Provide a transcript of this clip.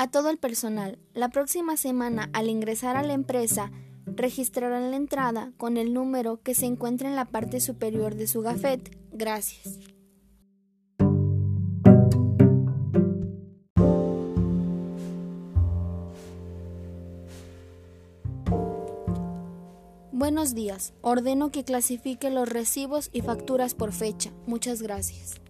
A todo el personal, la próxima semana al ingresar a la empresa, registrarán la entrada con el número que se encuentra en la parte superior de su gafet. Gracias. Buenos días. Ordeno que clasifique los recibos y facturas por fecha. Muchas gracias.